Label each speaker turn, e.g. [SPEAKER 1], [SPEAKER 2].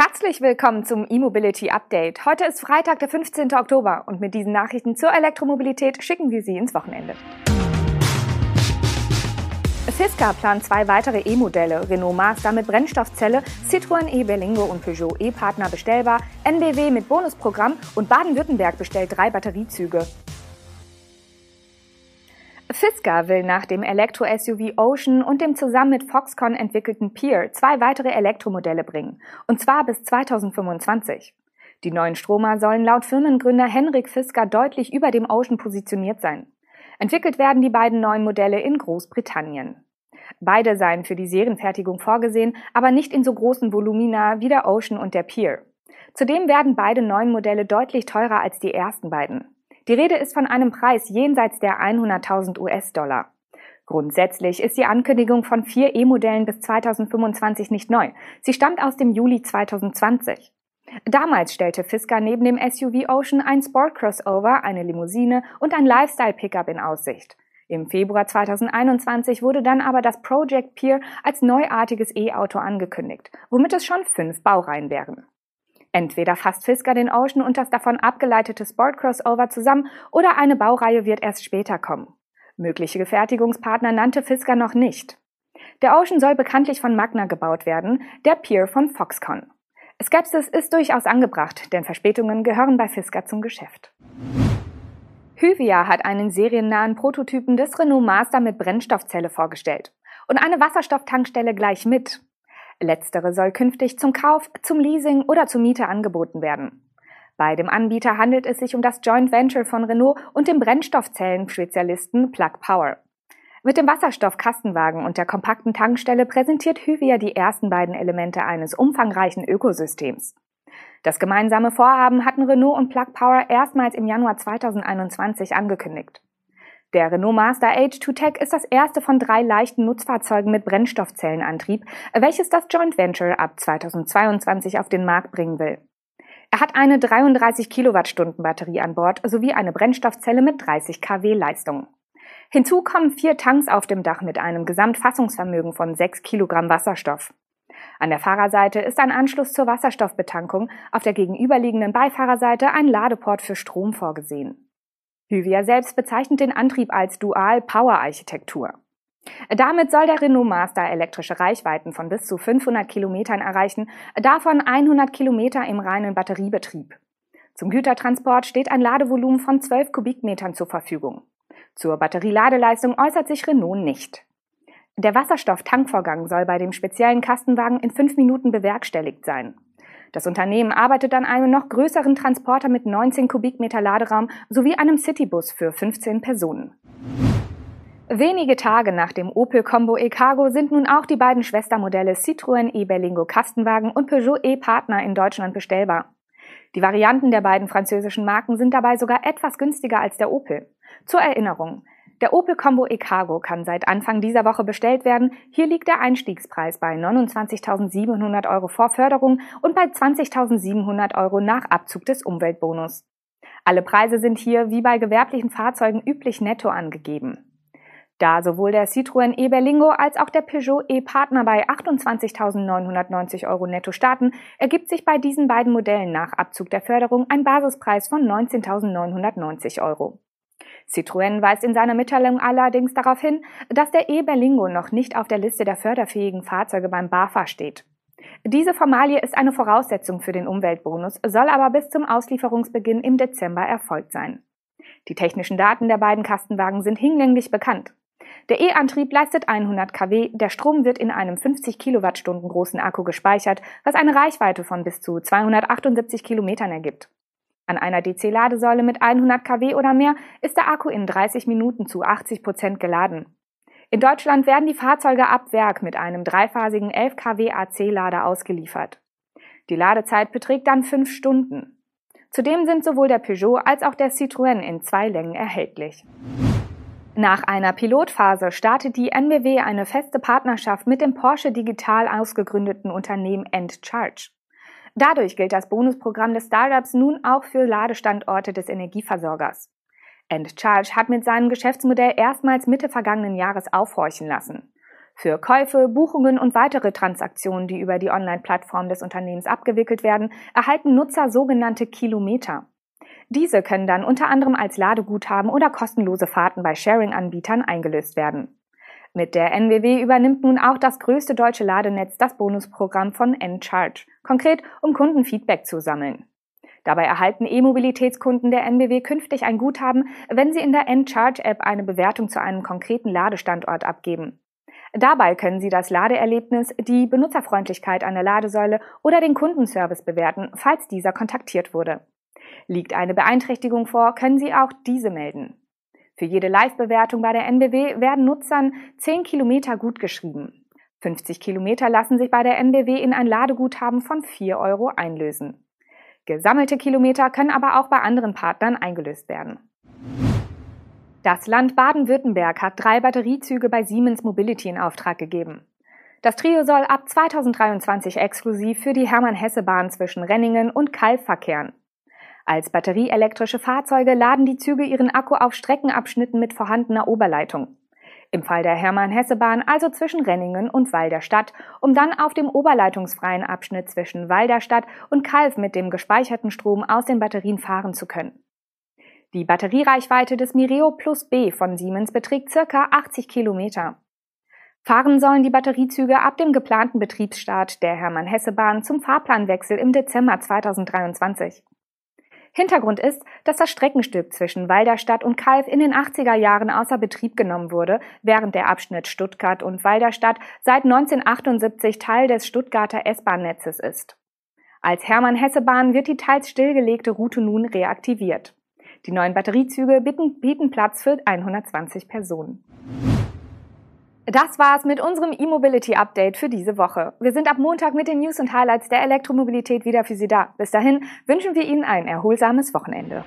[SPEAKER 1] Herzlich willkommen zum E-Mobility Update. Heute ist Freitag, der 15. Oktober und mit diesen Nachrichten zur Elektromobilität schicken wir Sie ins Wochenende. Fisker plant zwei weitere E-Modelle, Renault Master mit Brennstoffzelle, Citroën E-Berlingo und Peugeot E-Partner bestellbar, NBW mit Bonusprogramm und Baden-Württemberg bestellt drei Batteriezüge. Fisker will nach dem Elektro-SUV Ocean und dem zusammen mit Foxconn entwickelten Peer zwei weitere Elektromodelle bringen, und zwar bis 2025. Die neuen Stromer sollen laut Firmengründer Henrik Fisker deutlich über dem Ocean positioniert sein. Entwickelt werden die beiden neuen Modelle in Großbritannien. Beide seien für die Serienfertigung vorgesehen, aber nicht in so großen Volumina wie der Ocean und der Peer. Zudem werden beide neuen Modelle deutlich teurer als die ersten beiden. Die Rede ist von einem Preis jenseits der 100.000 US-Dollar. Grundsätzlich ist die Ankündigung von vier E-Modellen bis 2025 nicht neu. Sie stammt aus dem Juli 2020. Damals stellte Fisker neben dem SUV Ocean ein Sport Crossover, eine Limousine und ein Lifestyle Pickup in Aussicht. Im Februar 2021 wurde dann aber das Project Peer als neuartiges E-Auto angekündigt, womit es schon fünf Baureihen wären. Entweder fasst Fisker den Ocean und das davon abgeleitete Sport Crossover zusammen oder eine Baureihe wird erst später kommen. Mögliche Fertigungspartner nannte Fisker noch nicht. Der Ocean soll bekanntlich von Magna gebaut werden, der Pier von Foxconn. Skepsis ist durchaus angebracht, denn Verspätungen gehören bei Fisker zum Geschäft. Hyvia hat einen seriennahen Prototypen des Renault Master mit Brennstoffzelle vorgestellt. Und eine Wasserstofftankstelle gleich mit. Letztere soll künftig zum Kauf, zum Leasing oder zur Miete angeboten werden. Bei dem Anbieter handelt es sich um das Joint Venture von Renault und dem Brennstoffzellen-Spezialisten Plug Power. Mit dem Wasserstoffkastenwagen und der kompakten Tankstelle präsentiert Hyvia die ersten beiden Elemente eines umfangreichen Ökosystems. Das gemeinsame Vorhaben hatten Renault und Plug Power erstmals im Januar 2021 angekündigt. Der Renault Master H2 Tech ist das erste von drei leichten Nutzfahrzeugen mit Brennstoffzellenantrieb, welches das Joint Venture ab 2022 auf den Markt bringen will. Er hat eine 33 Kilowattstunden Batterie an Bord sowie eine Brennstoffzelle mit 30 kW Leistung. Hinzu kommen vier Tanks auf dem Dach mit einem Gesamtfassungsvermögen von 6 Kilogramm Wasserstoff. An der Fahrerseite ist ein Anschluss zur Wasserstoffbetankung, auf der gegenüberliegenden Beifahrerseite ein Ladeport für Strom vorgesehen. Hyvia selbst bezeichnet den Antrieb als Dual-Power-Architektur. Damit soll der Renault Master elektrische Reichweiten von bis zu 500 Kilometern erreichen, davon 100 Kilometer im reinen Batteriebetrieb. Zum Gütertransport steht ein Ladevolumen von 12 Kubikmetern zur Verfügung. Zur Batterieladeleistung äußert sich Renault nicht. Der Wasserstofftankvorgang soll bei dem speziellen Kastenwagen in fünf Minuten bewerkstelligt sein. Das Unternehmen arbeitet an einem noch größeren Transporter mit 19 Kubikmeter Laderaum sowie einem Citybus für 15 Personen. Wenige Tage nach dem Opel Combo e-Cargo sind nun auch die beiden Schwestermodelle Citroën e-Berlingo Kastenwagen und Peugeot e-Partner in Deutschland bestellbar. Die Varianten der beiden französischen Marken sind dabei sogar etwas günstiger als der Opel. Zur Erinnerung, der Opel Combo e-Cargo kann seit Anfang dieser Woche bestellt werden. Hier liegt der Einstiegspreis bei 29.700 Euro vor Förderung und bei 20.700 Euro nach Abzug des Umweltbonus. Alle Preise sind hier wie bei gewerblichen Fahrzeugen üblich netto angegeben. Da sowohl der Citroën e-Berlingo als auch der Peugeot e-Partner bei 28.990 Euro netto starten, ergibt sich bei diesen beiden Modellen nach Abzug der Förderung ein Basispreis von 19.990 Euro. Citroën weist in seiner Mitteilung allerdings darauf hin, dass der E-Berlingo noch nicht auf der Liste der förderfähigen Fahrzeuge beim BAFA steht. Diese Formalie ist eine Voraussetzung für den Umweltbonus, soll aber bis zum Auslieferungsbeginn im Dezember erfolgt sein. Die technischen Daten der beiden Kastenwagen sind hinlänglich bekannt. Der E-Antrieb leistet 100 kW, der Strom wird in einem 50 Kilowattstunden großen Akku gespeichert, was eine Reichweite von bis zu 278 Kilometern ergibt. An einer DC-Ladesäule mit 100 kW oder mehr ist der Akku in 30 Minuten zu 80 Prozent geladen. In Deutschland werden die Fahrzeuge ab Werk mit einem dreiphasigen 11 kW AC-Lader ausgeliefert. Die Ladezeit beträgt dann fünf Stunden. Zudem sind sowohl der Peugeot als auch der Citroën in zwei Längen erhältlich. Nach einer Pilotphase startet die NBW eine feste Partnerschaft mit dem Porsche Digital ausgegründeten Unternehmen EndCharge. Dadurch gilt das Bonusprogramm des Startups nun auch für Ladestandorte des Energieversorgers. EndCharge hat mit seinem Geschäftsmodell erstmals Mitte vergangenen Jahres aufhorchen lassen. Für Käufe, Buchungen und weitere Transaktionen, die über die Online-Plattform des Unternehmens abgewickelt werden, erhalten Nutzer sogenannte Kilometer. Diese können dann unter anderem als Ladeguthaben oder kostenlose Fahrten bei Sharing-Anbietern eingelöst werden. Mit der NWW übernimmt nun auch das größte deutsche Ladenetz das Bonusprogramm von N-Charge, konkret um Kundenfeedback zu sammeln. Dabei erhalten E-Mobilitätskunden der NBW künftig ein Guthaben, wenn sie in der N-Charge-App eine Bewertung zu einem konkreten Ladestandort abgeben. Dabei können Sie das Ladeerlebnis, die Benutzerfreundlichkeit an der Ladesäule oder den Kundenservice bewerten, falls dieser kontaktiert wurde. Liegt eine Beeinträchtigung vor, können Sie auch diese melden. Für jede Live-Bewertung bei der NBW werden Nutzern 10 Kilometer gutgeschrieben. 50 Kilometer lassen sich bei der NBW in ein Ladeguthaben von 4 Euro einlösen. Gesammelte Kilometer können aber auch bei anderen Partnern eingelöst werden. Das Land Baden-Württemberg hat drei Batteriezüge bei Siemens Mobility in Auftrag gegeben. Das Trio soll ab 2023 exklusiv für die Hermann-Hesse-Bahn zwischen Renningen und Kalf verkehren. Als batterieelektrische Fahrzeuge laden die Züge ihren Akku auf Streckenabschnitten mit vorhandener Oberleitung. Im Fall der Hermann-Hesse-Bahn also zwischen Renningen und Walderstadt, um dann auf dem oberleitungsfreien Abschnitt zwischen Walderstadt und Kalf mit dem gespeicherten Strom aus den Batterien fahren zu können. Die Batteriereichweite des Mireo Plus B von Siemens beträgt circa 80 Kilometer. Fahren sollen die Batteriezüge ab dem geplanten Betriebsstart der Hermann-Hesse-Bahn zum Fahrplanwechsel im Dezember 2023. Hintergrund ist, dass das Streckenstück zwischen Walderstadt und Kalf in den 80er Jahren außer Betrieb genommen wurde, während der Abschnitt Stuttgart und Walderstadt seit 1978 Teil des Stuttgarter S-Bahn-Netzes ist. Als Hermann-Hesse-Bahn wird die teils stillgelegte Route nun reaktiviert. Die neuen Batteriezüge bieten, bieten Platz für 120 Personen. Das war's mit unserem E-Mobility Update für diese Woche. Wir sind ab Montag mit den News und Highlights der Elektromobilität wieder für Sie da. Bis dahin wünschen wir Ihnen ein erholsames Wochenende.